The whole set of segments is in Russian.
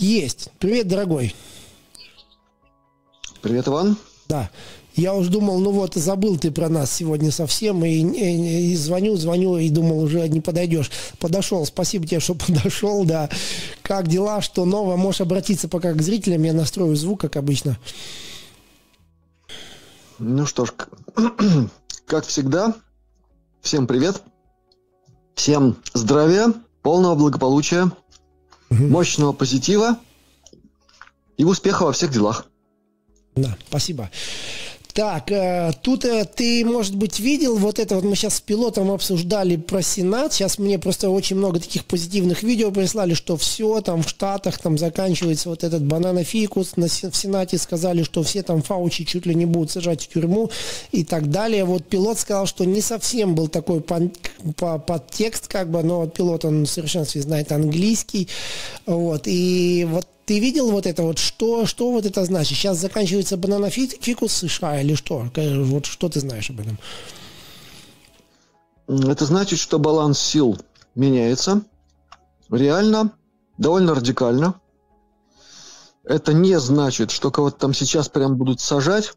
Есть. Привет, дорогой. Привет, Иван. Да. Я уж думал, ну вот, забыл ты про нас сегодня совсем, и, и, и звоню, звоню, и думал, уже не подойдешь. Подошел, спасибо тебе, что подошел, да. Как дела, что нового? Можешь обратиться пока к зрителям, я настрою звук, как обычно. Ну что ж, как всегда, всем привет, всем здравия, полного благополучия, мощного позитива и успеха во всех делах. Да, спасибо. Так, э, тут э, ты, может быть, видел вот это вот мы сейчас с пилотом обсуждали про Сенат. Сейчас мне просто очень много таких позитивных видео прислали, что все там в Штатах там заканчивается вот этот бананофикус. На, в Сенате сказали, что все там Фаучи чуть ли не будут сажать в тюрьму и так далее. Вот пилот сказал, что не совсем был такой под, подтекст, как бы, но пилот, он в совершенстве знает английский. Вот, и вот ты видел вот это вот, что, что вот это значит? Сейчас заканчивается бананофикус США или что? Вот что ты знаешь об этом? Это значит, что баланс сил меняется. Реально, довольно радикально. Это не значит, что кого-то там сейчас прям будут сажать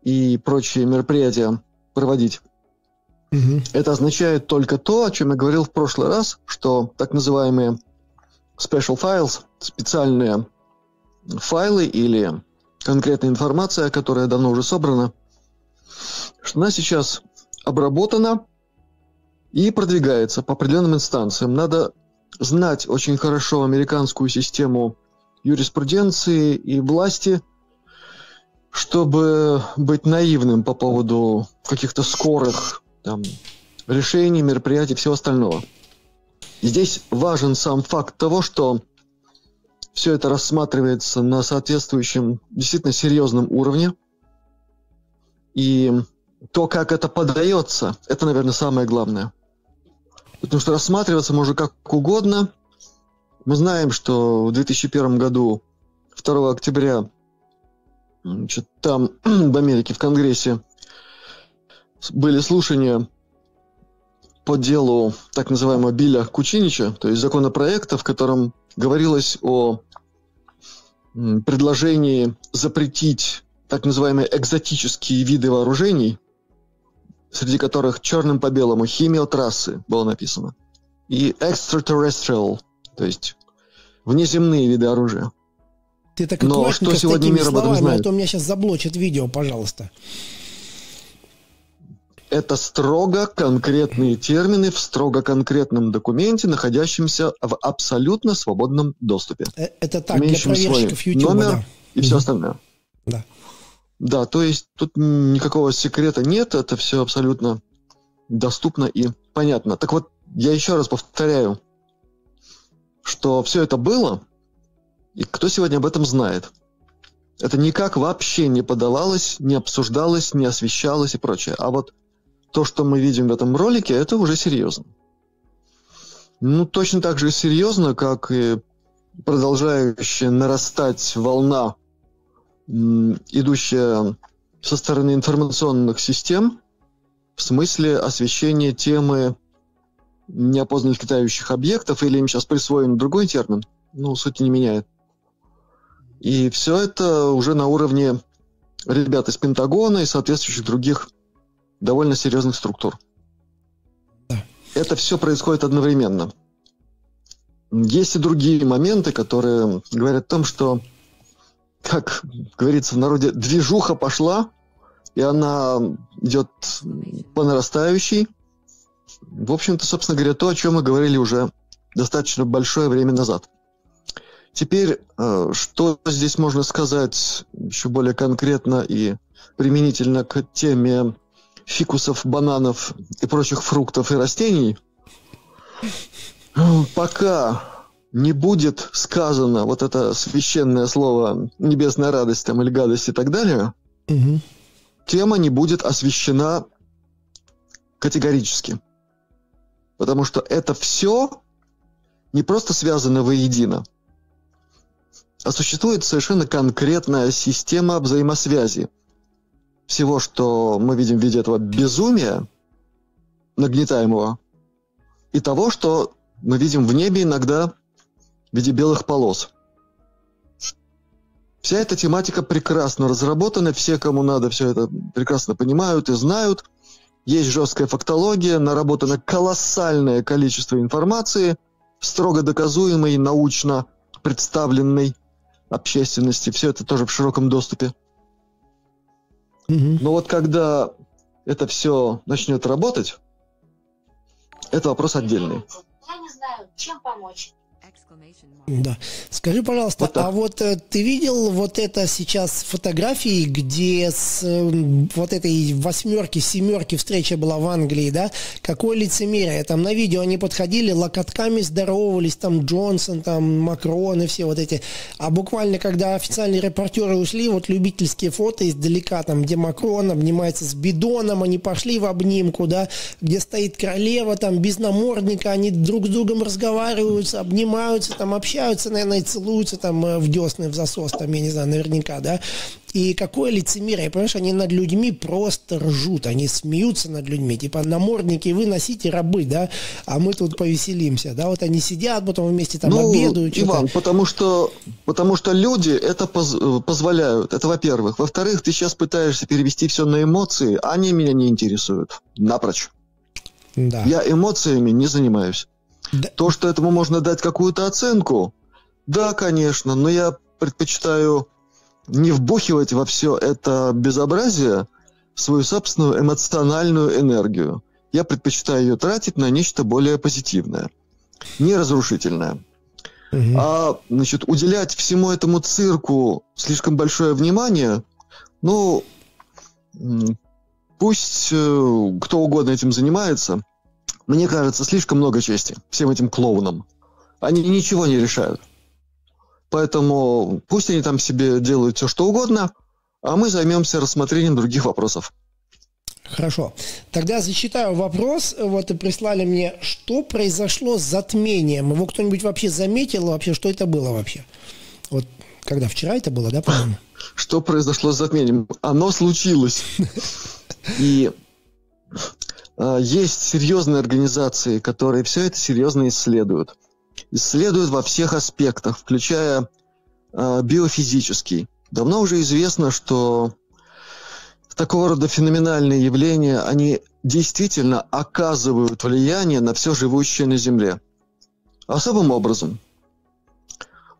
и прочие мероприятия проводить. Угу. Это означает только то, о чем я говорил в прошлый раз, что так называемые special files, специальные файлы или конкретная информация, которая давно уже собрана, что она сейчас обработана и продвигается по определенным инстанциям. Надо знать очень хорошо американскую систему юриспруденции и власти, чтобы быть наивным по поводу каких-то скорых там, решений, мероприятий и всего остального. Здесь важен сам факт того, что все это рассматривается на соответствующем действительно серьезном уровне. И то, как это подается, это, наверное, самое главное. Потому что рассматриваться можно как угодно. Мы знаем, что в 2001 году, 2 октября, значит, там, в Америке, в Конгрессе, были слушания по делу так называемого Билля Кучинича, то есть законопроекта, в котором говорилось о предложении запретить так называемые экзотические виды вооружений, среди которых черным по белому химиотрассы было написано, и extraterrestrial, то есть внеземные виды оружия. Ты так Но что сегодня мир об этом знает? А то меня сейчас заблочит видео, пожалуйста это строго конкретные термины в строго конкретном документе, находящемся в абсолютно свободном доступе. Э, это так, для проверщиков YouTube, номер да. и все остальное. Да. Да, то есть тут никакого секрета нет, это все абсолютно доступно и понятно. Так вот, я еще раз повторяю, что все это было, и кто сегодня об этом знает. Это никак вообще не подавалось, не обсуждалось, не освещалось и прочее. А вот то, что мы видим в этом ролике, это уже серьезно. Ну, точно так же серьезно, как и продолжающая нарастать волна, идущая со стороны информационных систем, в смысле освещения темы неопознанных летающих объектов, или им сейчас присвоен другой термин, ну, сути не меняет. И все это уже на уровне ребят из Пентагона и соответствующих других довольно серьезных структур. Да. Это все происходит одновременно. Есть и другие моменты, которые говорят о том, что, как говорится в народе, движуха пошла, и она идет по нарастающей. В общем-то, собственно говоря, то, о чем мы говорили уже достаточно большое время назад. Теперь, э, что здесь можно сказать еще более конкретно и применительно к теме фикусов, бананов и прочих фруктов и растений, пока не будет сказано вот это священное слово небесная радость там, или гадость и так далее, угу. тема не будет освещена категорически. Потому что это все не просто связано воедино, а существует совершенно конкретная система взаимосвязи всего, что мы видим в виде этого безумия нагнетаемого, и того, что мы видим в небе иногда в виде белых полос. Вся эта тематика прекрасно разработана, все, кому надо, все это прекрасно понимают и знают. Есть жесткая фактология, наработано колоссальное количество информации, строго доказуемой, научно представленной общественности. Все это тоже в широком доступе. Угу. Но вот когда это все начнет работать, это вопрос отдельный. Я не знаю, чем помочь. Да. Скажи, пожалуйста, вот а вот э, ты видел вот это сейчас фотографии, где с э, вот этой восьмерки, семерки встреча была в Англии, да? Какое лицемерие. Там на видео они подходили, локотками здоровались, там Джонсон, там Макрон и все вот эти. А буквально, когда официальные репортеры ушли, вот любительские фото издалека, там, где Макрон обнимается с бидоном, они пошли в обнимку, да? Где стоит королева, там, без намордника, они друг с другом разговаривают, обнимаются, там, общаются, наверное, и целуются там э, в десны, в засос, там, я не знаю, наверняка, да. И какое лицемерие, понимаешь, они над людьми просто ржут, они смеются над людьми, типа намордники вы носите рабы, да, а мы тут повеселимся, да, вот они сидят, потом вместе там ну, обедают. Иван, потому что, потому что люди это поз, э, позволяют, это во-первых. Во-вторых, ты сейчас пытаешься перевести все на эмоции, они меня не интересуют, напрочь. Да. Я эмоциями не занимаюсь. Да. То, что этому можно дать какую-то оценку, да, конечно, но я предпочитаю не вбухивать во все это безобразие свою собственную эмоциональную энергию. Я предпочитаю ее тратить на нечто более позитивное, не разрушительное. Угу. А, значит, уделять всему этому цирку слишком большое внимание, ну, пусть э, кто угодно этим занимается, мне кажется, слишком много чести всем этим клоунам. Они ничего не решают. Поэтому пусть они там себе делают все, что угодно, а мы займемся рассмотрением других вопросов. Хорошо. Тогда зачитаю вопрос. Вот и прислали мне, что произошло с затмением. Его кто-нибудь вообще заметил? Вообще, что это было вообще? Вот когда? Вчера это было, да, по-моему? Что произошло с затмением? Оно случилось. И есть серьезные организации, которые все это серьезно исследуют. Исследуют во всех аспектах, включая э, биофизический. Давно уже известно, что такого рода феноменальные явления, они действительно оказывают влияние на все живущее на Земле. Особым образом.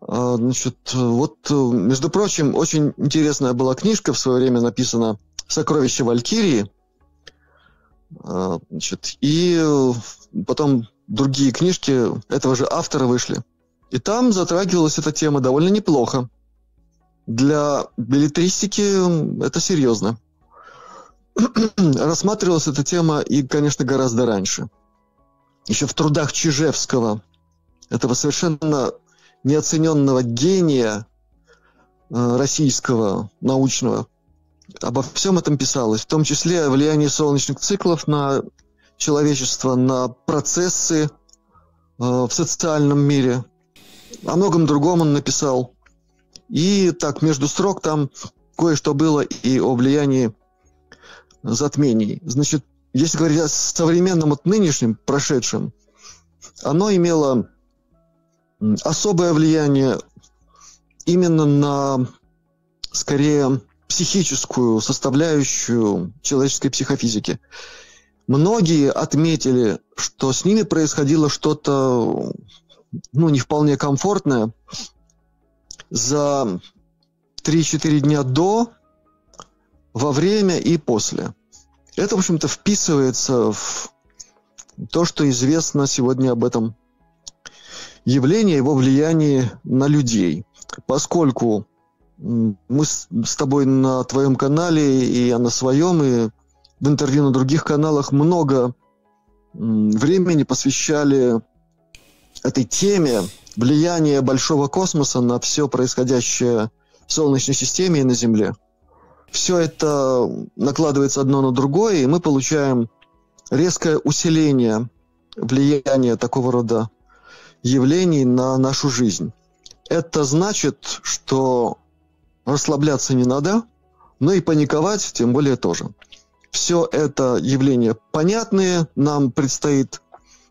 А, значит, вот, между прочим, очень интересная была книжка в свое время написана «Сокровища Валькирии», а, значит, и потом другие книжки этого же автора вышли. И там затрагивалась эта тема довольно неплохо. Для билетристики это серьезно. Рассматривалась эта тема и, конечно, гораздо раньше. Еще в трудах Чижевского, этого совершенно неоцененного гения э, российского научного обо всем этом писалось, в том числе о влиянии солнечных циклов на человечество, на процессы э, в социальном мире. О многом другом он написал. И так, между строк там кое-что было и о влиянии затмений. Значит, если говорить о современном, вот нынешнем, прошедшем, оно имело особое влияние именно на, скорее, психическую составляющую человеческой психофизики. Многие отметили, что с ними происходило что-то ну, не вполне комфортное за 3-4 дня до, во время и после. Это, в общем-то, вписывается в то, что известно сегодня об этом явлении, его влиянии на людей. Поскольку мы с, с тобой на твоем канале, и я на своем, и в интервью на других каналах много времени посвящали этой теме влияния большого космоса на все происходящее в Солнечной системе и на Земле. Все это накладывается одно на другое, и мы получаем резкое усиление влияния такого рода явлений на нашу жизнь. Это значит, что расслабляться не надо, но и паниковать тем более тоже. Все это явления понятные, нам предстоит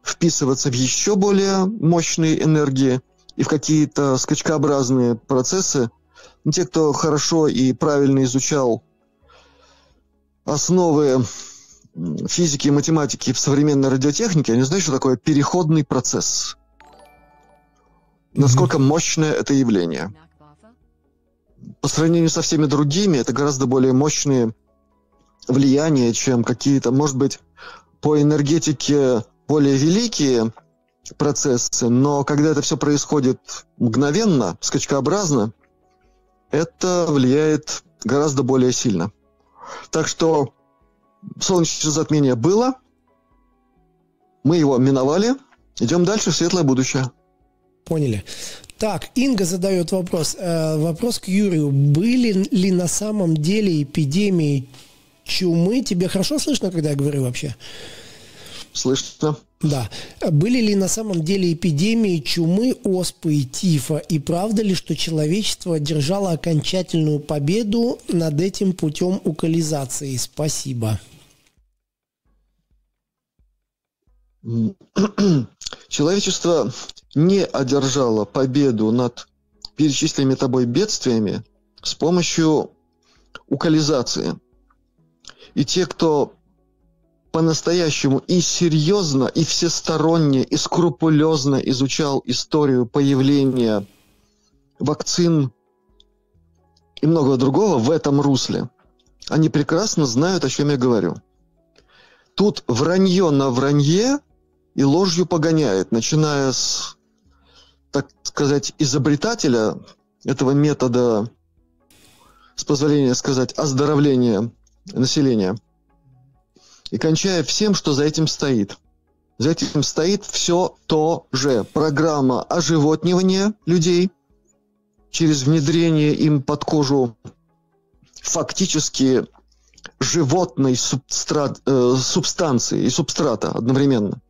вписываться в еще более мощные энергии и в какие-то скачкообразные процессы, Ну, те, кто хорошо и правильно изучал основы физики и математики в современной радиотехнике, они знают, что такое переходный процесс. Насколько мощное это явление. По сравнению со всеми другими, это гораздо более мощные влияния, чем какие-то, может быть, по энергетике более великие процессы, но когда это все происходит мгновенно, скачкообразно, это влияет гораздо более сильно. Так что солнечное затмение было, мы его миновали, идем дальше в светлое будущее. Поняли. Так, Инга задает вопрос. Э, вопрос к Юрию. Были ли на самом деле эпидемии чумы? Тебе хорошо слышно, когда я говорю вообще? Слышно. Да. Были ли на самом деле эпидемии чумы, оспы и тифа? И правда ли, что человечество одержало окончательную победу над этим путем укализации? Спасибо. Человечество не одержало победу над перечисленными тобой бедствиями с помощью укализации. И те, кто по-настоящему и серьезно, и всесторонне, и скрупулезно изучал историю появления вакцин и многого другого в этом русле, они прекрасно знают, о чем я говорю. Тут вранье на вранье и ложью погоняет, начиная с, так сказать, изобретателя этого метода, с позволения сказать, оздоровления населения – и кончая всем, что за этим стоит. За этим стоит все то же. Программа оживотнивания людей через внедрение им под кожу фактически животной субстрат, э, субстанции и субстрата одновременно.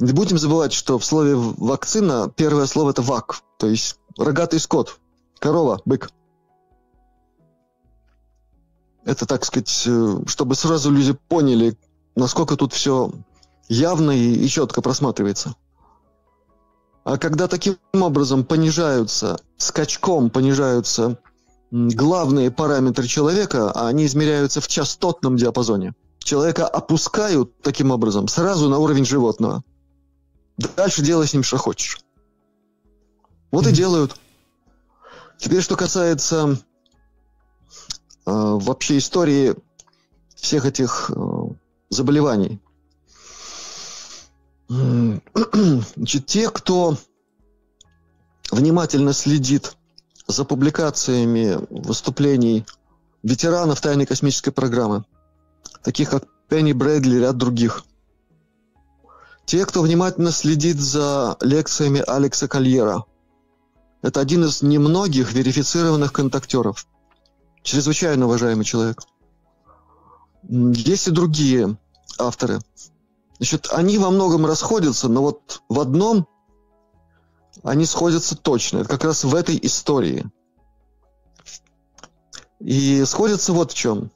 Не будем забывать, что в слове вакцина первое слово это вак, то есть рогатый скот, корова, бык. Это, так сказать, э, чтобы сразу люди поняли, насколько тут все явно и, четко просматривается. А когда таким образом понижаются, скачком понижаются главные параметры человека, а они измеряются в частотном диапазоне, человека опускают таким образом сразу на уровень животного. Дальше делай с ним, что хочешь. Вот mm-hmm. и делают. Теперь, что касается Э, вообще истории всех этих э, заболеваний. Значит, те, кто внимательно следит за публикациями выступлений ветеранов тайной космической программы, таких как Пенни Брэдли и ряд других. Те, кто внимательно следит за лекциями Алекса Кольера. Это один из немногих верифицированных контактеров – чрезвычайно уважаемый человек. Есть и другие авторы. Значит, они во многом расходятся, но вот в одном они сходятся точно. Это как раз в этой истории. И сходятся вот в чем.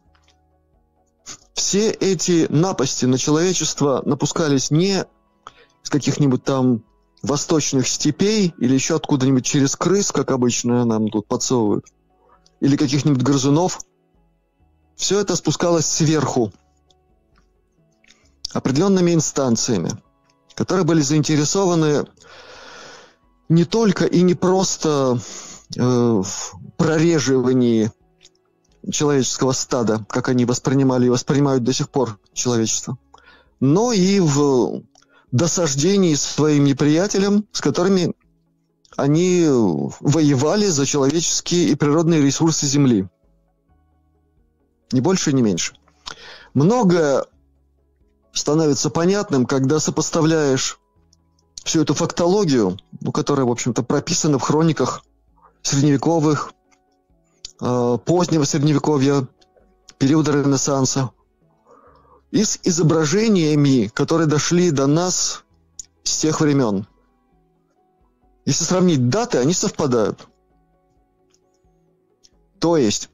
Все эти напасти на человечество напускались не с каких-нибудь там восточных степей или еще откуда-нибудь через крыс, как обычно нам тут подсовывают – или каких-нибудь грызунов. Все это спускалось сверху определенными инстанциями, которые были заинтересованы не только и не просто э, в прореживании человеческого стада, как они воспринимали и воспринимают до сих пор человечество, но и в досаждении своим неприятелям, с которыми они воевали за человеческие и природные ресурсы Земли. Ни больше, ни меньше. Многое становится понятным, когда сопоставляешь всю эту фактологию, ну, которая, в общем-то, прописана в хрониках средневековых, э, позднего средневековья, периода Ренессанса, и с изображениями, которые дошли до нас с тех времен – если сравнить даты, они совпадают. То есть,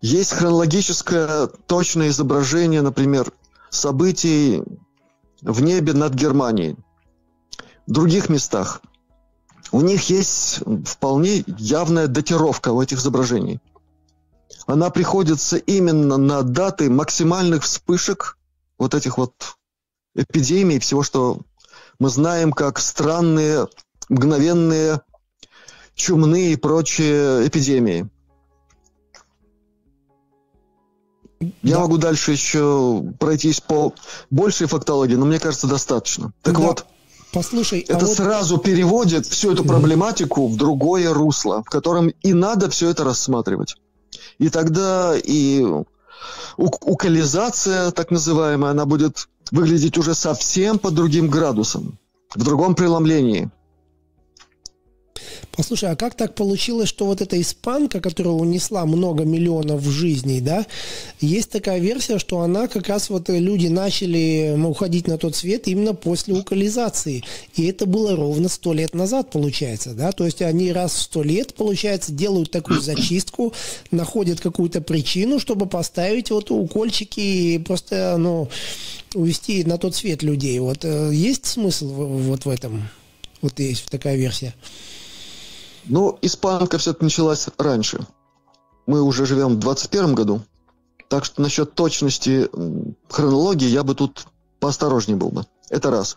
есть хронологическое точное изображение, например, событий в небе над Германией. В других местах у них есть вполне явная датировка у этих изображений. Она приходится именно на даты максимальных вспышек вот этих вот эпидемий, всего, что мы знаем как странные, мгновенные, чумные и прочие эпидемии. Я да. могу дальше еще пройтись по большей фактологии, но мне кажется, достаточно. Так да. вот, Послушай, а это а вот... сразу переводит всю эту проблематику в другое русло, в котором и надо все это рассматривать. И тогда и укализация, так называемая, она будет выглядеть уже совсем под другим градусом, в другом преломлении. Послушай, а как так получилось, что вот эта испанка, которая унесла много миллионов жизней, да, есть такая версия, что она как раз вот люди начали уходить на тот свет именно после укализации. И это было ровно сто лет назад, получается, да, то есть они раз в сто лет, получается, делают такую зачистку, находят какую-то причину, чтобы поставить вот укольчики и просто, ну, увести на тот свет людей. Вот э, есть смысл вот в этом? Вот есть такая версия. Ну, испанка все-таки началась раньше. Мы уже живем в 21 году. Так что насчет точности хронологии я бы тут поосторожнее был бы. Это раз.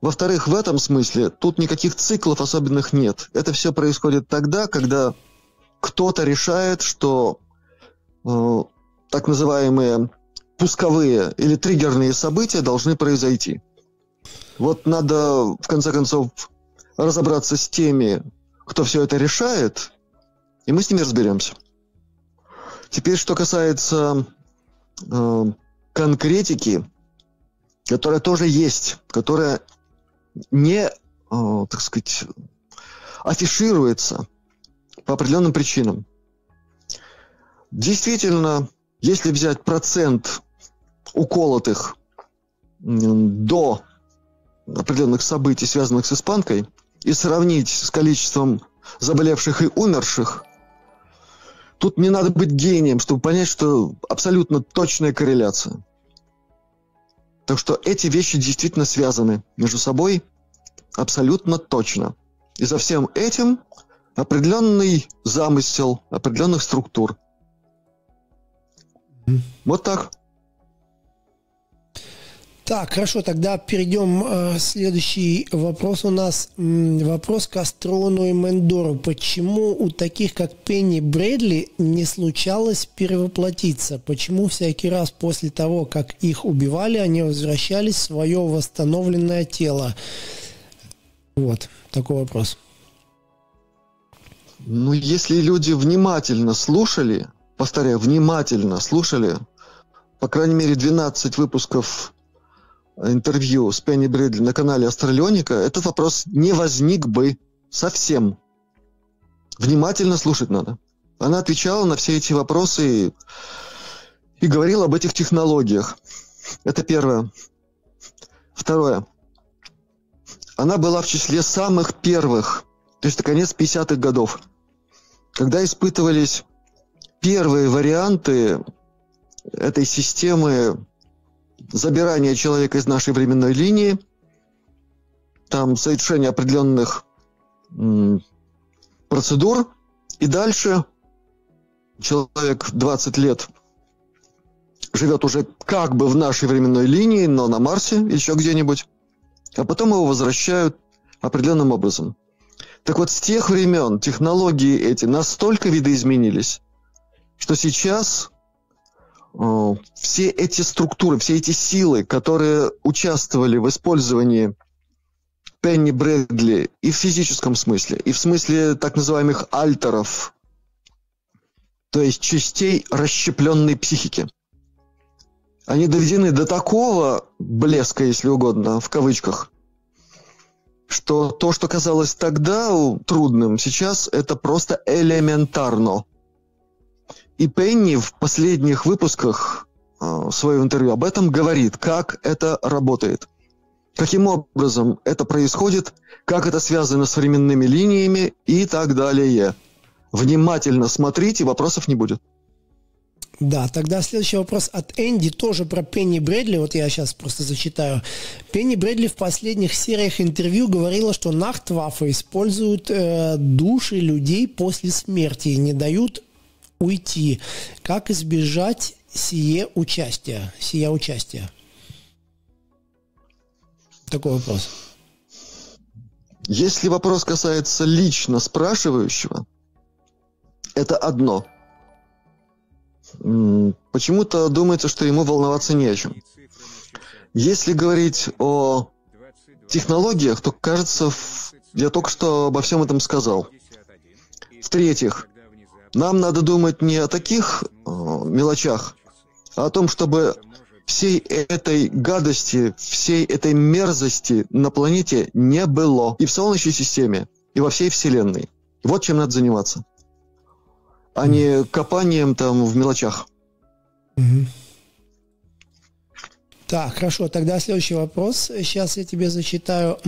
Во-вторых, в этом смысле тут никаких циклов особенных нет. Это все происходит тогда, когда кто-то решает, что э, так называемые пусковые или триггерные события должны произойти. Вот надо, в конце концов, разобраться с теми, кто все это решает, и мы с ними разберемся. Теперь, что касается э, конкретики, которая тоже есть, которая не, э, так сказать, афишируется по определенным причинам. Действительно, если взять процент уколотых до определенных событий, связанных с испанкой, и сравнить с количеством заболевших и умерших, тут не надо быть гением, чтобы понять, что абсолютно точная корреляция. Так что эти вещи действительно связаны между собой абсолютно точно. И за всем этим определенный замысел определенных структур. Вот так. Так, хорошо, тогда перейдем. Э, следующий вопрос у нас. Вопрос к Астрону и Мендору. Почему у таких, как Пенни Брэдли, не случалось перевоплотиться? Почему всякий раз после того, как их убивали, они возвращались в свое восстановленное тело? Вот, такой вопрос. Ну, если люди внимательно слушали, повторяю, внимательно слушали, по крайней мере, 12 выпусков интервью с Пенни Брэдли на канале Астралионика, этот вопрос не возник бы совсем. Внимательно слушать надо. Она отвечала на все эти вопросы и, и говорила об этих технологиях. Это первое. Второе. Она была в числе самых первых, то есть это конец 50-х годов, когда испытывались первые варианты этой системы забирание человека из нашей временной линии, там совершение определенных процедур, и дальше человек 20 лет живет уже как бы в нашей временной линии, но на Марсе, еще где-нибудь, а потом его возвращают определенным образом. Так вот, с тех времен технологии эти настолько видоизменились, что сейчас все эти структуры, все эти силы, которые участвовали в использовании Пенни Брэдли и в физическом смысле, и в смысле так называемых альтеров, то есть частей расщепленной психики. Они доведены до такого блеска, если угодно, в кавычках, что то, что казалось тогда трудным, сейчас это просто элементарно. И Пенни в последних выпусках э, своего интервью об этом говорит, как это работает. Каким образом это происходит, как это связано с временными линиями и так далее. Внимательно смотрите, вопросов не будет. Да, тогда следующий вопрос от Энди, тоже про Пенни Брэдли. Вот я сейчас просто зачитаю. Пенни Брэдли в последних сериях интервью говорила, что Нахтваффе используют э, души людей после смерти и не дают уйти. Как избежать сие участия? Сия участия? Такой вопрос. Если вопрос касается лично спрашивающего, это одно. Почему-то думается, что ему волноваться не о чем. Если говорить о технологиях, то, кажется, я только что обо всем этом сказал. В-третьих, нам надо думать не о таких э, мелочах, а о том, чтобы всей этой гадости, всей этой мерзости на планете не было. И в Солнечной системе, и во всей Вселенной. Вот чем надо заниматься. А не копанием там в мелочах. Так, хорошо, тогда следующий вопрос. Сейчас я тебе зачитаю.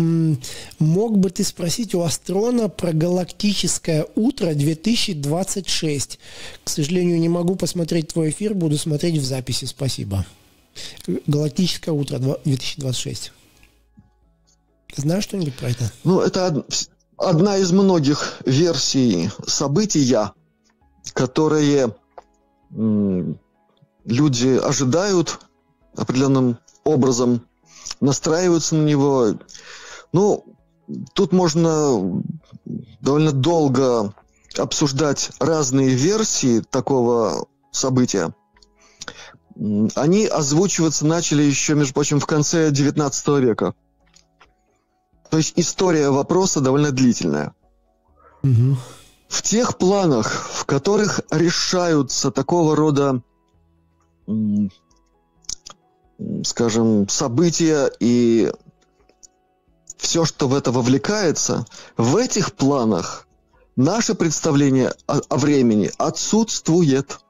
Мог бы ты спросить у Астрона про галактическое утро 2026? К сожалению, не могу посмотреть твой эфир, буду смотреть в записи. Спасибо. Галактическое утро 2026. Ты знаешь что-нибудь про это? Ну, это одна из многих версий события, которые люди ожидают определенным образом, настраиваются на него. Ну, тут можно довольно долго обсуждать разные версии такого события они озвучиваться начали еще, между прочим, в конце XIX века. То есть история вопроса довольно длительная. Угу. В тех планах, в которых решаются такого рода, скажем, события и все, что в это вовлекается, в этих планах наше представление о, о времени отсутствует.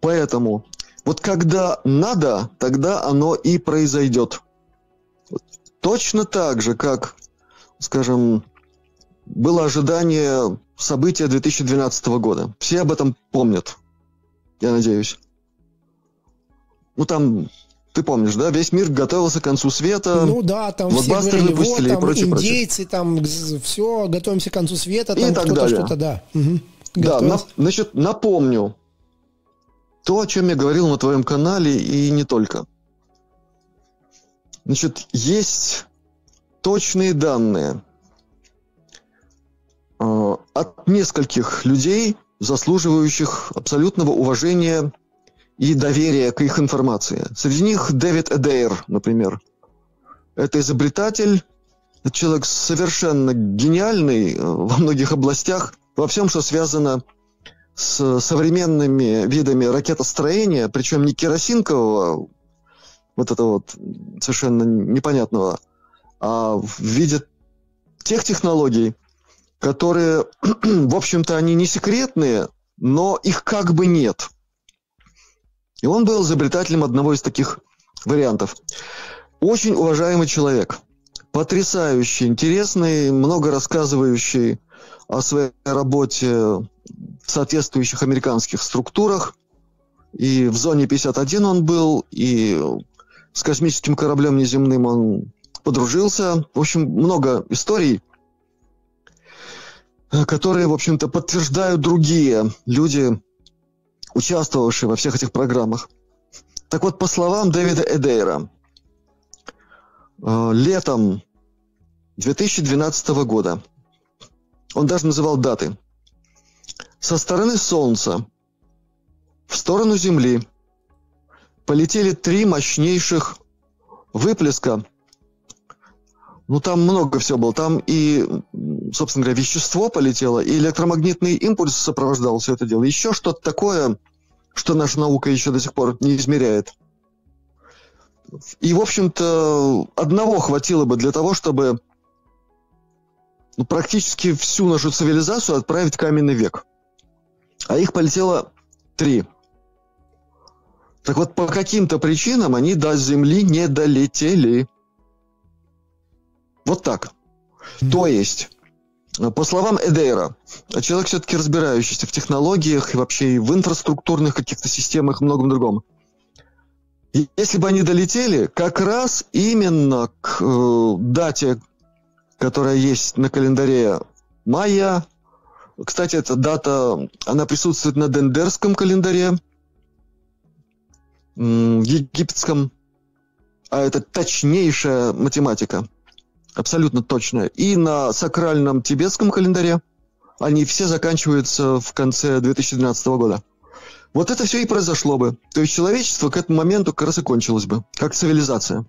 Поэтому вот когда надо, тогда оно и произойдет. Точно так же, как, скажем, было ожидание события 2012 года. Все об этом помнят, я надеюсь. Ну там, ты помнишь, да, весь мир готовился к концу света. Ну да, там все говорили, вот, там и прочее, индейцы, прочее. там все, готовимся к концу света, там и так далее. что-то, да. Угу. Да, на, значит, напомню, то, о чем я говорил на твоем канале и не только. Значит, есть точные данные э, от нескольких людей, заслуживающих абсолютного уважения и доверия к их информации. Среди них Дэвид Эдейр, например. Это изобретатель, человек совершенно гениальный э, во многих областях, во всем, что связано с современными видами ракетостроения, причем не керосинкового, вот это вот совершенно непонятного, а в виде тех технологий, которые, в общем-то, они не секретные, но их как бы нет. И он был изобретателем одного из таких вариантов. Очень уважаемый человек, потрясающий, интересный, много рассказывающий о своей работе в соответствующих американских структурах. И в зоне 51 он был, и с космическим кораблем неземным он подружился. В общем, много историй, которые, в общем-то, подтверждают другие люди, участвовавшие во всех этих программах. Так вот, по словам Дэвида Эдейра, э, летом 2012 года он даже называл даты. Со стороны Солнца в сторону Земли полетели три мощнейших выплеска. Ну, там много всего было. Там и, собственно говоря, вещество полетело, и электромагнитный импульс сопровождал все это дело. Еще что-то такое, что наша наука еще до сих пор не измеряет. И, в общем-то, одного хватило бы для того, чтобы ну, практически всю нашу цивилизацию отправить в каменный век. А их полетело три. Так вот, по каким-то причинам они до Земли не долетели. Вот так. Mm-hmm. То есть, По словам Эдейра, человек все-таки разбирающийся в технологиях и вообще в инфраструктурных каких-то системах и многом другом. Если бы они долетели, как раз именно к э, дате, которая есть на календаре майя, кстати, эта дата, она присутствует на Дендерском календаре, египетском, а это точнейшая математика, абсолютно точная. И на сакральном тибетском календаре они все заканчиваются в конце 2012 года. Вот это все и произошло бы. То есть человечество к этому моменту как раз и кончилось бы, как цивилизация.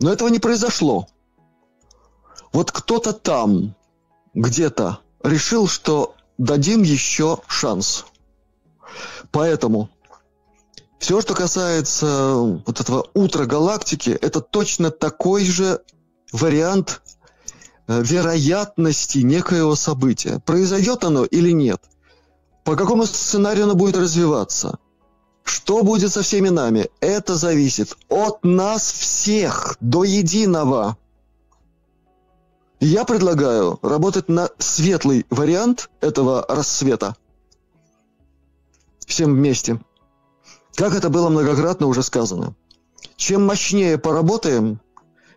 Но этого не произошло. Вот кто-то там, где-то, решил, что дадим еще шанс. Поэтому все, что касается вот этого утра галактики, это точно такой же вариант э, вероятности некоего события. Произойдет оно или нет? По какому сценарию оно будет развиваться? Что будет со всеми нами? Это зависит от нас всех до единого. Я предлагаю работать на светлый вариант этого рассвета. Всем вместе. Как это было многократно уже сказано. Чем мощнее поработаем,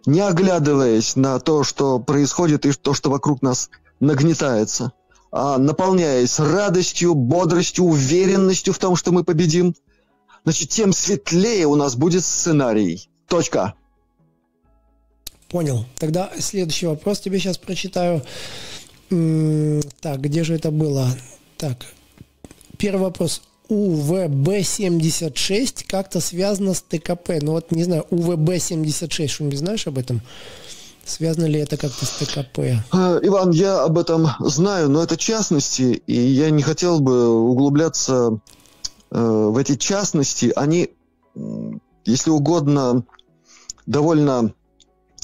не оглядываясь на то, что происходит и то, что вокруг нас нагнетается, а наполняясь радостью, бодростью, уверенностью в том, что мы победим, значит, тем светлее у нас будет сценарий. Точка. Понял. Тогда следующий вопрос тебе сейчас прочитаю. Так, где же это было? Так, первый вопрос. УВБ-76 как-то связано с ТКП. Ну вот, не знаю, УВБ-76, что-нибудь знаешь об этом? Связано ли это как-то с ТКП? Э, Иван, я об этом знаю, но это частности, и я не хотел бы углубляться э, в эти частности. Они, если угодно, довольно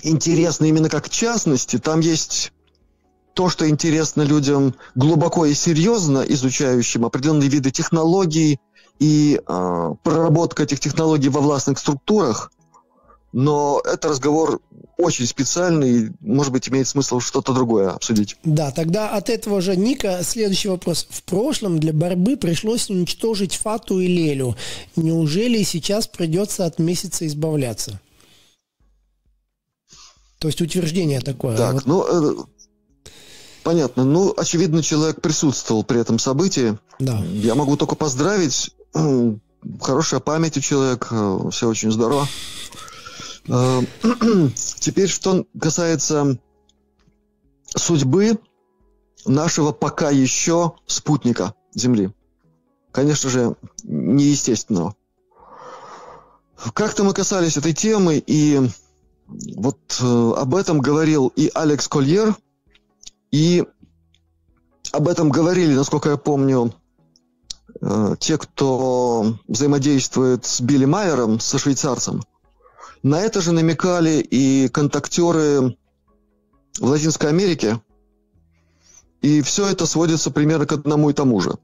интересны именно как частности. Там есть то, что интересно людям глубоко и серьезно изучающим определенные виды технологий и э, проработка этих технологий во властных структурах. Но это разговор очень специальный, может быть, имеет смысл что-то другое обсудить. Да, тогда от этого же Ника следующий вопрос. В прошлом для борьбы пришлось уничтожить Фату и Лелю. Неужели сейчас придется от месяца избавляться? То есть утверждение такое. Так, вот... ну, э, понятно. Ну, очевидно, человек присутствовал при этом событии. Да. Я могу только поздравить. Хорошая память у человека, все очень здорово. Э, теперь, что касается судьбы нашего пока еще спутника Земли. Конечно же, неестественного. Как-то мы касались этой темы, и вот э, об этом говорил и Алекс Кольер, и об этом говорили, насколько я помню, э, те, кто взаимодействует с Билли Майером, со швейцарцем. На это же намекали и контактеры в Латинской Америке. И все это сводится примерно к одному и тому же.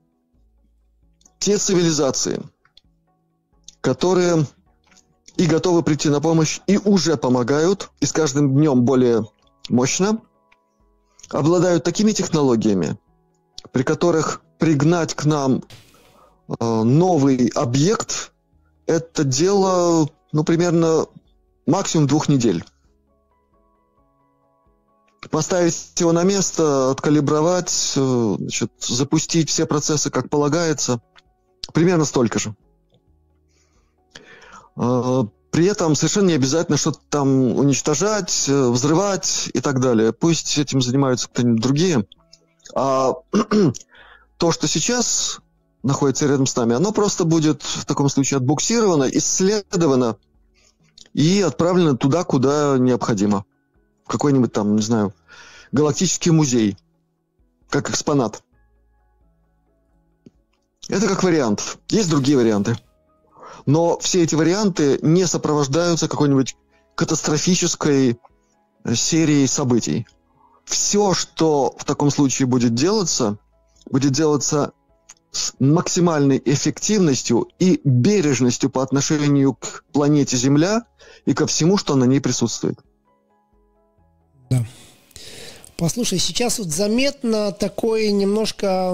Те цивилизации, которые и готовы прийти на помощь, и уже помогают, и с каждым днем более мощно, обладают такими технологиями, при которых пригнать к нам э, новый объект – это дело, ну, примерно максимум двух недель. Поставить его на место, откалибровать, э, значит, запустить все процессы как полагается, примерно столько же. При этом совершенно не обязательно что-то там уничтожать, э, взрывать и так далее. Пусть этим занимаются кто-нибудь другие. А то, что сейчас находится рядом с нами, оно просто будет в таком случае отбуксировано, исследовано и отправлено туда, куда необходимо. В какой-нибудь там, не знаю, галактический музей, как экспонат. Это как вариант. Есть другие варианты. Но все эти варианты не сопровождаются какой-нибудь катастрофической э, серией событий. Все, что в таком случае будет делаться, будет делаться с максимальной эффективностью и бережностью по отношению к планете Земля и ко всему, что на ней присутствует. Да. Послушай, сейчас вот заметно такое немножко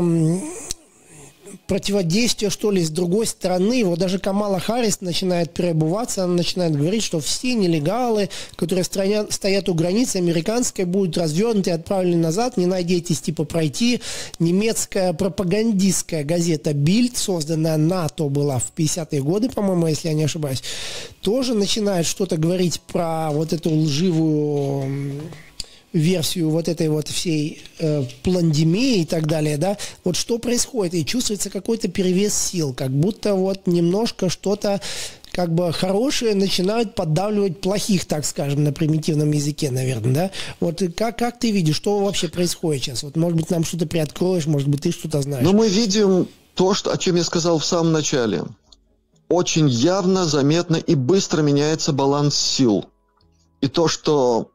противодействие, что ли, с другой стороны. Вот даже Камала Харрис начинает переобуваться, она начинает говорить, что все нелегалы, которые стоят, стоят у границы американской, будут развернуты и отправлены назад. Не надейтесь, типа, пройти. Немецкая пропагандистская газета «Бильд», созданная НАТО была в 50-е годы, по-моему, если я не ошибаюсь, тоже начинает что-то говорить про вот эту лживую версию вот этой вот всей э, пландемии и так далее, да, вот что происходит, и чувствуется какой-то перевес сил, как будто вот немножко что-то как бы хорошие начинают поддавливать плохих, так скажем, на примитивном языке, наверное, да? Вот как, как ты видишь, что вообще происходит сейчас? Вот, может быть, нам что-то приоткроешь, может быть, ты что-то знаешь. Ну, мы видим то, что, о чем я сказал в самом начале. Очень явно, заметно и быстро меняется баланс сил. И то, что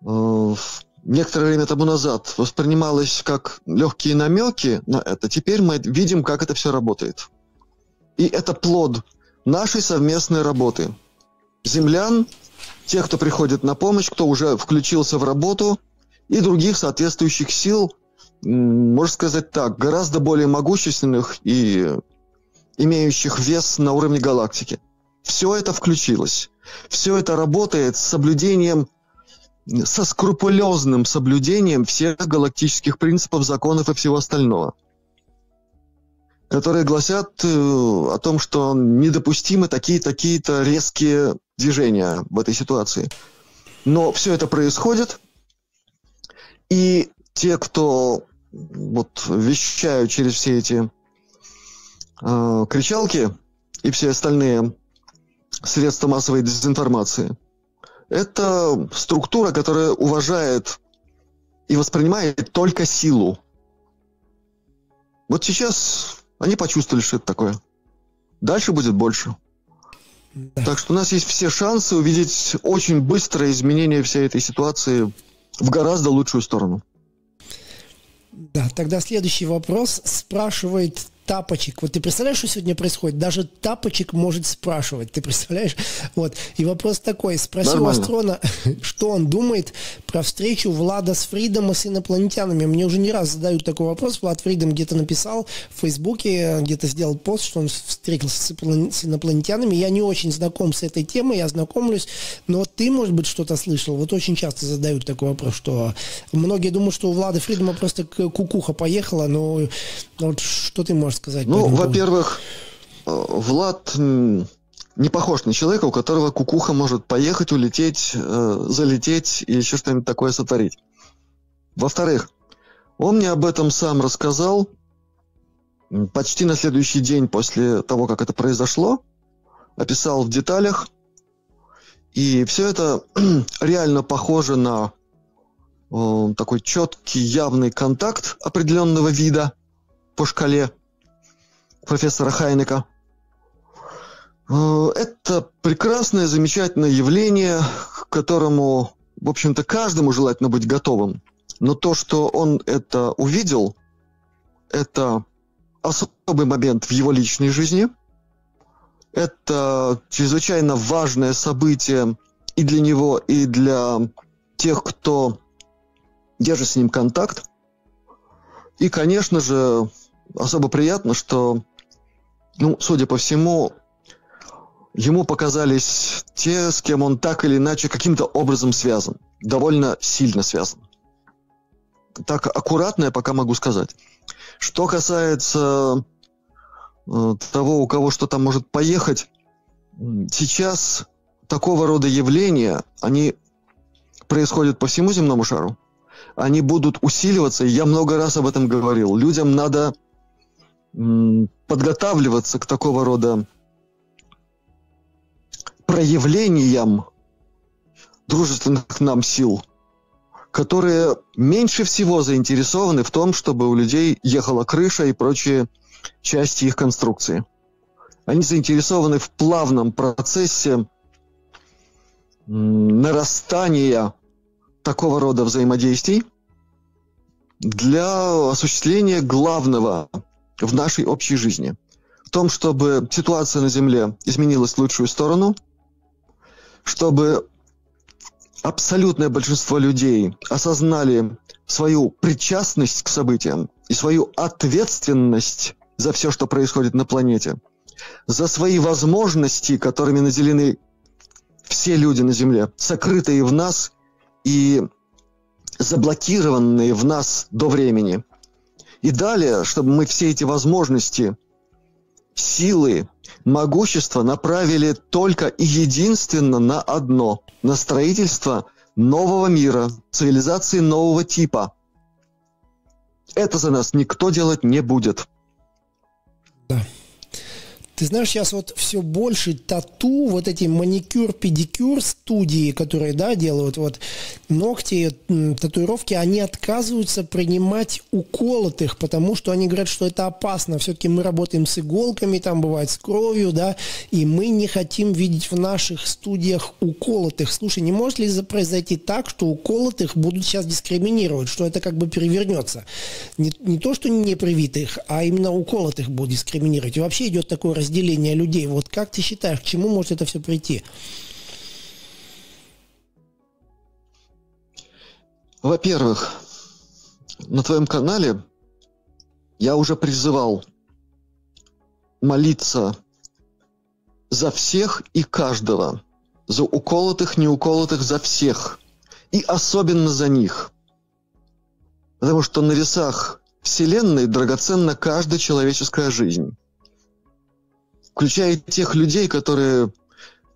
некоторое время тому назад воспринималось как легкие намеки на это, теперь мы видим, как это все работает. И это плод нашей совместной работы. Землян, тех, кто приходит на помощь, кто уже включился в работу, и других соответствующих сил, можно сказать так, гораздо более могущественных и имеющих вес на уровне галактики. Все это включилось. Все это работает с соблюдением со скрупулезным соблюдением всех галактических принципов, законов и всего остального, которые гласят э, о том, что недопустимы такие-такие-то резкие движения в этой ситуации. Но все это происходит, и те, кто вот вещают через все эти э, кричалки и все остальные средства массовой дезинформации – это структура, которая уважает и воспринимает только силу. Вот сейчас они почувствовали, что это такое. Дальше будет больше. Да. Так что у нас есть все шансы увидеть очень быстрое изменение всей этой ситуации в гораздо лучшую сторону. Да, тогда следующий вопрос спрашивает тапочек. Вот ты представляешь, что сегодня происходит? Даже тапочек может спрашивать, ты представляешь? Вот. И вопрос такой, спросил Астрона, что он думает про встречу Влада с Фридом и с инопланетянами. Мне уже не раз задают такой вопрос. Влад Фридом где-то написал в Фейсбуке, где-то сделал пост, что он встретился с инопланетянами. Я не очень знаком с этой темой, я знакомлюсь, но ты, может быть, что-то слышал? Вот очень часто задают такой вопрос, что многие думают, что у Влада Фридома просто кукуха поехала, но вот что ты можешь сказать? Ну, во-первых, э, Влад не похож на человека, у которого кукуха может поехать, улететь, э, залететь и еще что-нибудь такое сотворить. Во-вторых, он мне об этом сам рассказал почти на следующий день после того, как это произошло, описал в деталях, и все это реально похоже на э, такой четкий, явный контакт определенного вида по шкале профессора Хайнека. Э, это прекрасное, замечательное явление, к которому, в общем-то, каждому желательно быть готовым. Но то, что он это увидел, это особый момент в его личной жизни. Это чрезвычайно важное событие и для него, и для тех, кто держит с ним контакт. И, конечно же, особо приятно, что ну, судя по всему, ему показались те, с кем он так или иначе каким-то образом связан. Довольно сильно связан. Так аккуратно я пока могу сказать. Что касается э, того, у кого что там может поехать, сейчас такого рода явления, они происходят по всему земному шару. Они будут усиливаться, и я много раз об этом говорил. Людям надо подготавливаться к такого рода проявлениям дружественных нам сил, которые меньше всего заинтересованы в том, чтобы у людей ехала крыша и прочие части их конструкции. Они заинтересованы в плавном процессе нарастания такого рода взаимодействий для осуществления главного в нашей общей жизни. В том, чтобы ситуация на Земле изменилась в лучшую сторону, чтобы абсолютное большинство людей осознали свою причастность к событиям и свою ответственность за все, что происходит на планете, за свои возможности, которыми наделены все люди на Земле, сокрытые в нас и заблокированные в нас до времени. И далее, чтобы мы все эти возможности, силы, могущество направили только и единственно на одно – на строительство нового мира, цивилизации нового типа. Это за нас никто делать не будет. Да. Ты знаешь, сейчас вот все больше тату, вот эти маникюр-педикюр студии, которые, да, делают вот ногти, татуировки, они отказываются принимать уколотых, потому что они говорят, что это опасно. Все-таки мы работаем с иголками, там бывает с кровью, да, и мы не хотим видеть в наших студиях уколотых. Слушай, не может ли произойти так, что уколотых будут сейчас дискриминировать, что это как бы перевернется? Не, не то, что не привитых, а именно уколотых будут дискриминировать. И вообще идет такое разделение людей. Вот как ты считаешь, к чему может это все прийти? Во-первых, на твоем канале я уже призывал молиться за всех и каждого, за уколотых, неуколотых, за всех, и особенно за них. Потому что на весах Вселенной драгоценна каждая человеческая жизнь включая тех людей, которые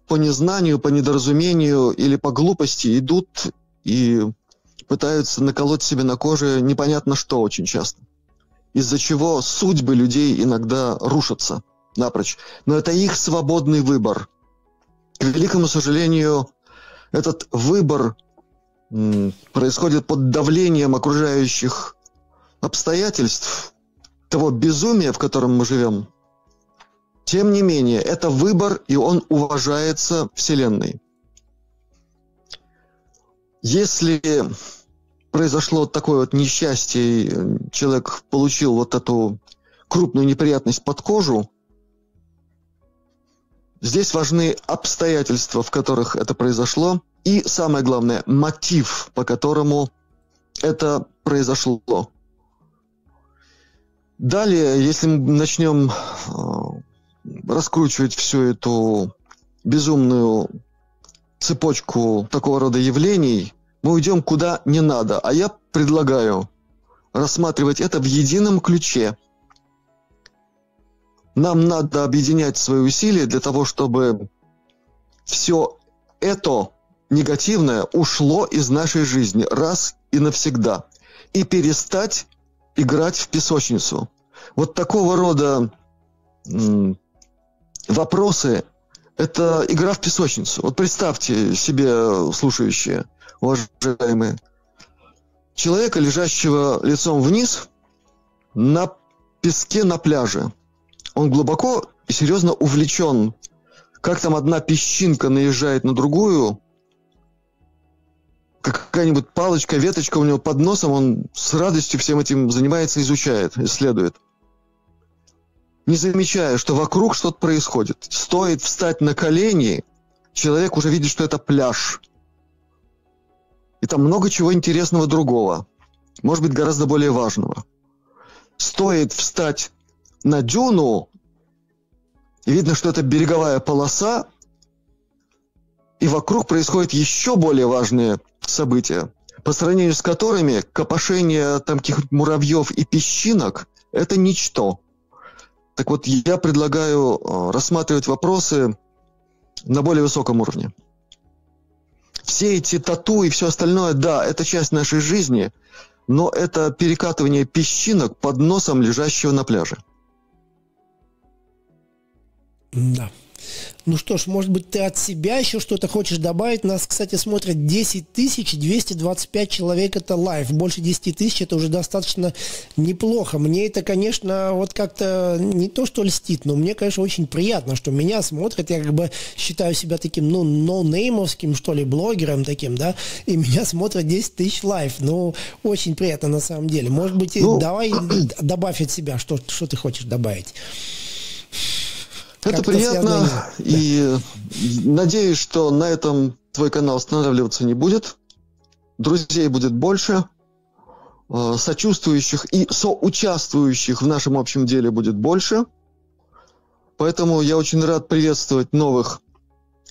по незнанию, по недоразумению или по глупости идут и пытаются наколоть себе на коже непонятно что очень часто. Из-за чего судьбы людей иногда рушатся напрочь. Но это их свободный выбор. К великому сожалению, этот выбор происходит под давлением окружающих обстоятельств, того безумия, в котором мы живем, тем не менее, это выбор, и он уважается Вселенной. Если произошло такое вот несчастье, и человек получил вот эту крупную неприятность под кожу, здесь важны обстоятельства, в которых это произошло, и самое главное, мотив, по которому это произошло. Далее, если мы начнем а, раскручивать всю эту безумную цепочку такого рода явлений, мы уйдем куда не надо. А я предлагаю рассматривать это в едином ключе. Нам надо объединять свои усилия для того, чтобы все это негативное ушло из нашей жизни раз и навсегда. И перестать играть в песочницу. Вот такого рода вопросы – это игра в песочницу. Вот представьте себе, слушающие, уважаемые, человека, лежащего лицом вниз на песке на пляже. Он глубоко и серьезно увлечен. Как там одна песчинка наезжает на другую, какая-нибудь палочка, веточка у него под носом, он с радостью всем этим занимается, изучает, исследует не замечая, что вокруг что-то происходит. Стоит встать на колени, человек уже видит, что это пляж. И там много чего интересного другого. Может быть, гораздо более важного. Стоит встать на дюну, и видно, что это береговая полоса, и вокруг происходят еще более важные события, по сравнению с которыми копошение там каких-то муравьев и песчинок – это ничто. Так вот, я предлагаю э, рассматривать вопросы на более высоком уровне. Все эти тату и все остальное, да, это часть нашей жизни, но это перекатывание песчинок под носом лежащего на пляже. Да. Ну что ж, может быть, ты от себя еще что-то хочешь добавить? Нас, кстати, смотрят 10 тысяч 225 человек. Это live. Больше 10 тысяч это уже достаточно неплохо. Мне это, конечно, вот как-то не то, что льстит, но мне, конечно, очень приятно, что меня смотрят. Я как бы считаю себя таким, ну, ноунеймовским, что ли, блогером таким, да, и меня смотрят 10 тысяч live. Ну, очень приятно на самом деле. Может быть, ну, давай добавь от себя, что, что ты хочешь добавить. Это приятно, и надеюсь, что на этом свой канал останавливаться не будет. Друзей будет больше. Э, сочувствующих и соучаствующих в нашем общем деле будет больше. Поэтому я очень рад приветствовать новых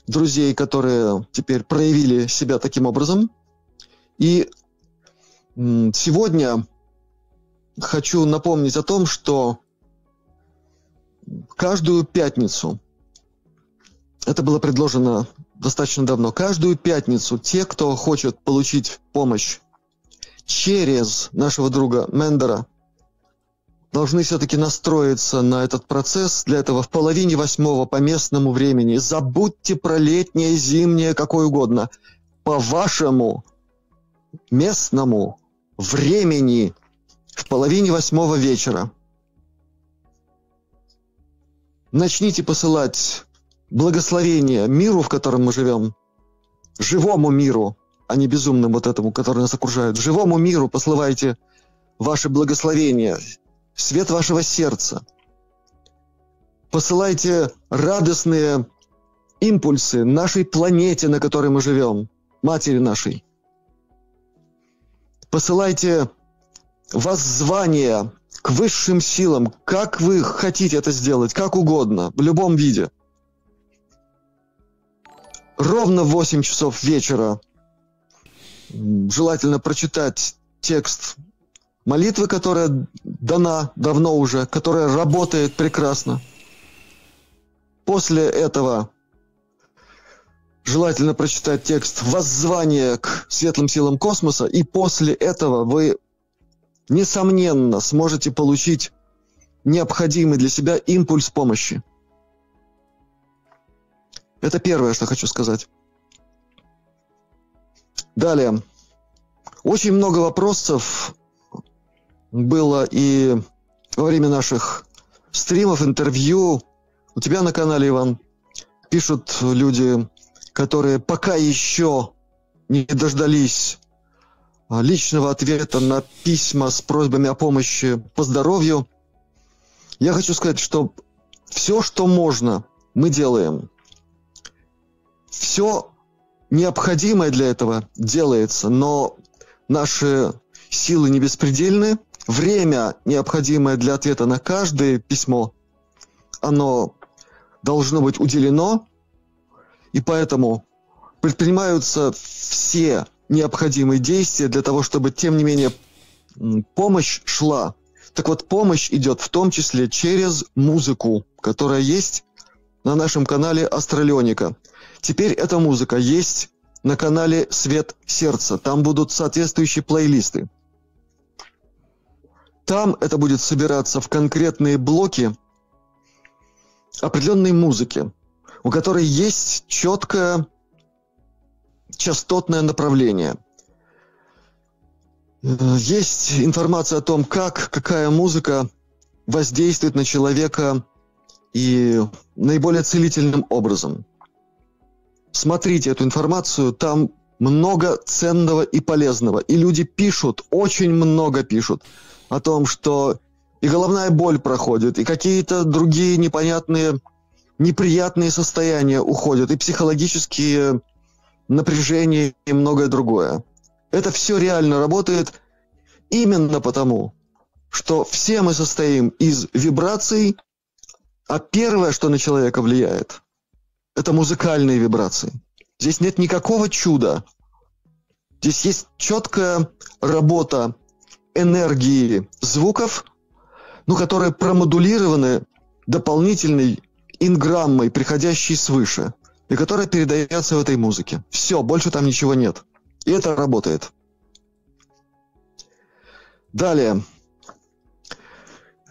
друзей, которые теперь проявили себя таким образом. И сегодня хочу напомнить о том, что каждую пятницу, это было предложено достаточно давно, каждую пятницу те, кто хочет получить помощь через нашего друга Мендера, должны все-таки настроиться на этот процесс. Для этого в половине восьмого по местному времени. Забудьте про летнее, зимнее, какое угодно. По вашему местному времени в половине восьмого вечера. Начните посылать благословение миру, в котором мы живем, живому миру, а не безумным вот этому, который нас окружает. Живому миру посылайте ваше благословение, свет вашего сердца. Посылайте радостные импульсы нашей планете, на которой мы живем, матери нашей. Посылайте воззвание к высшим силам, как вы хотите это сделать, как угодно, в любом виде. Ровно в 8 часов вечера желательно прочитать текст молитвы, которая дана давно уже, которая работает прекрасно. После этого желательно прочитать текст «Воззвание к светлым силам космоса», и после этого вы, несомненно, сможете получить необходимый для себя импульс помощи. Это первое, что хочу сказать. Далее. Очень много вопросов было и во время наших стримов, интервью. У тебя на канале, Иван, пишут люди, которые пока еще не дождались личного ответа на письма с просьбами о помощи по здоровью. Я хочу сказать, что все, что можно, мы делаем. Все необходимое для этого делается, но наши силы не беспредельны. Время, необходимое для ответа на каждое письмо, оно должно быть уделено, и поэтому предпринимаются все необходимые действия для того, чтобы, тем не менее, помощь шла. Так вот, помощь идет в том числе через музыку, которая есть на нашем канале Астралионика. Теперь эта музыка есть на канале «Свет сердца». Там будут соответствующие плейлисты. Там это будет собираться в конкретные блоки определенной музыки, у которой есть четкое частотное направление. Есть информация о том, как, какая музыка воздействует на человека и наиболее целительным образом смотрите эту информацию, там много ценного и полезного. И люди пишут, очень много пишут о том, что и головная боль проходит, и какие-то другие непонятные, неприятные состояния уходят, и психологические напряжения, и многое другое. Это все реально работает именно потому, что все мы состоим из вибраций, а первое, что на человека влияет, это музыкальные вибрации. Здесь нет никакого чуда. Здесь есть четкая работа энергии звуков, ну, которые промодулированы дополнительной инграммой, приходящей свыше, и которая передается в этой музыке. Все, больше там ничего нет. И это работает. Далее.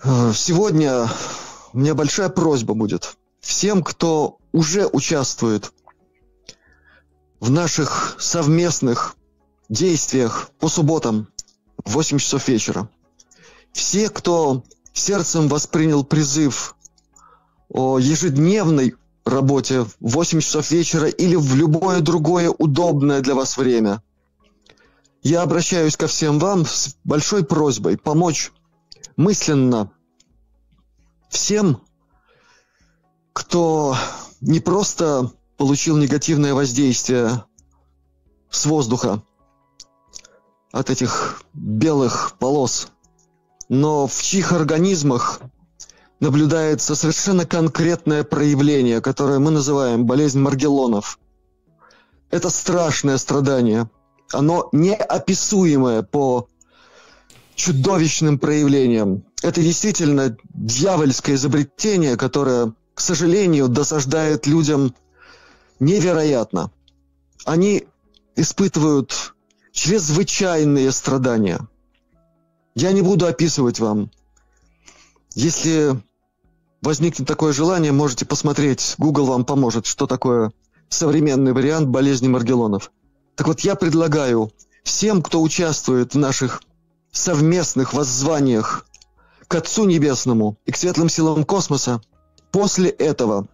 Э, сегодня у меня большая просьба будет всем, кто уже участвует в наших совместных действиях по субботам в 8 часов вечера. Все, кто сердцем воспринял призыв о ежедневной работе в 8 часов вечера или в любое другое удобное для вас время, я обращаюсь ко всем вам с большой просьбой помочь мысленно всем, кто не просто получил негативное воздействие с воздуха от этих белых полос, но в чьих организмах наблюдается совершенно конкретное проявление, которое мы называем болезнь Маргелонов. Это страшное страдание. Оно неописуемое по чудовищным проявлениям. Это действительно дьявольское изобретение, которое, к сожалению, досаждает людям невероятно. Они испытывают чрезвычайные страдания. Я не буду описывать вам. Если возникнет такое желание, можете посмотреть, Google вам поможет, что такое современный вариант болезни Маргелонов. Так вот, я предлагаю всем, кто участвует в наших совместных воззваниях к Отцу Небесному и к светлым силам космоса, после этого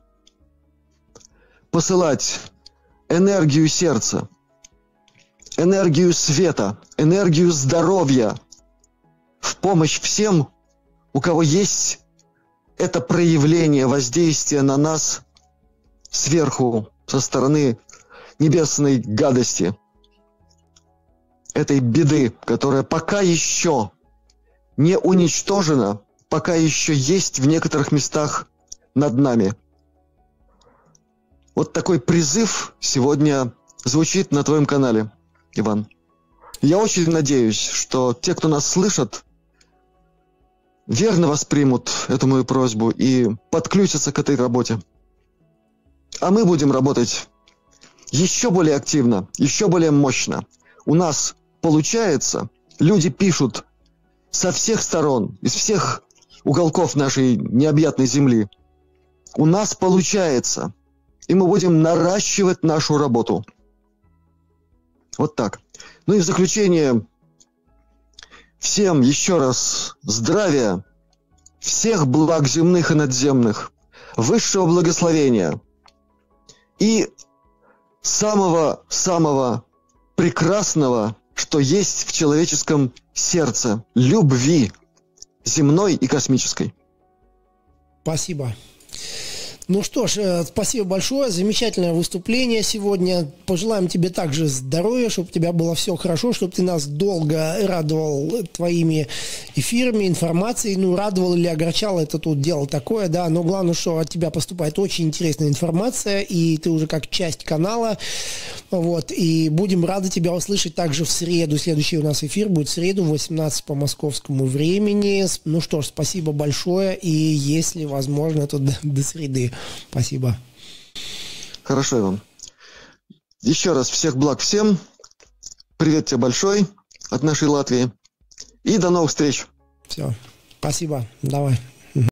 посылать энергию сердца, энергию света, энергию здоровья в помощь всем, у кого есть это проявление воздействия на нас сверху, со стороны небесной гадости, этой беды, которая пока еще не уничтожена, пока еще есть в некоторых местах над нами. Вот такой призыв сегодня звучит на твоем канале, Иван. Я очень надеюсь, что те, кто нас слышат, верно воспримут эту мою просьбу и подключатся к этой работе. А мы будем работать еще более активно, еще более мощно. У нас получается, люди пишут со всех сторон, из всех уголков нашей необъятной земли. У нас получается, и мы будем наращивать нашу работу. Вот так. Ну и в заключение всем еще раз здравия, всех благ земных и надземных, высшего благословения и самого-самого прекрасного, что есть в человеческом сердце, любви, земной и космической. Спасибо. Ну что ж, э, спасибо большое. Замечательное выступление сегодня. Пожелаем тебе также здоровья, чтобы у тебя было все хорошо, чтобы ты нас долго радовал твоими эфирами, информацией. Ну, радовал или огорчал, это тут дело такое, да. Но главное, что от тебя поступает очень интересная информация, и ты уже как часть канала. Вот. И будем рады тебя услышать также в среду. Следующий у нас эфир будет в среду в 18 по московскому времени. Ну что ж, спасибо большое. И если возможно, то до, до среды. Спасибо. Хорошо, Иван. Еще раз всех благ всем. Привет тебе большой от нашей Латвии. И до новых встреч. Все. Спасибо. Давай.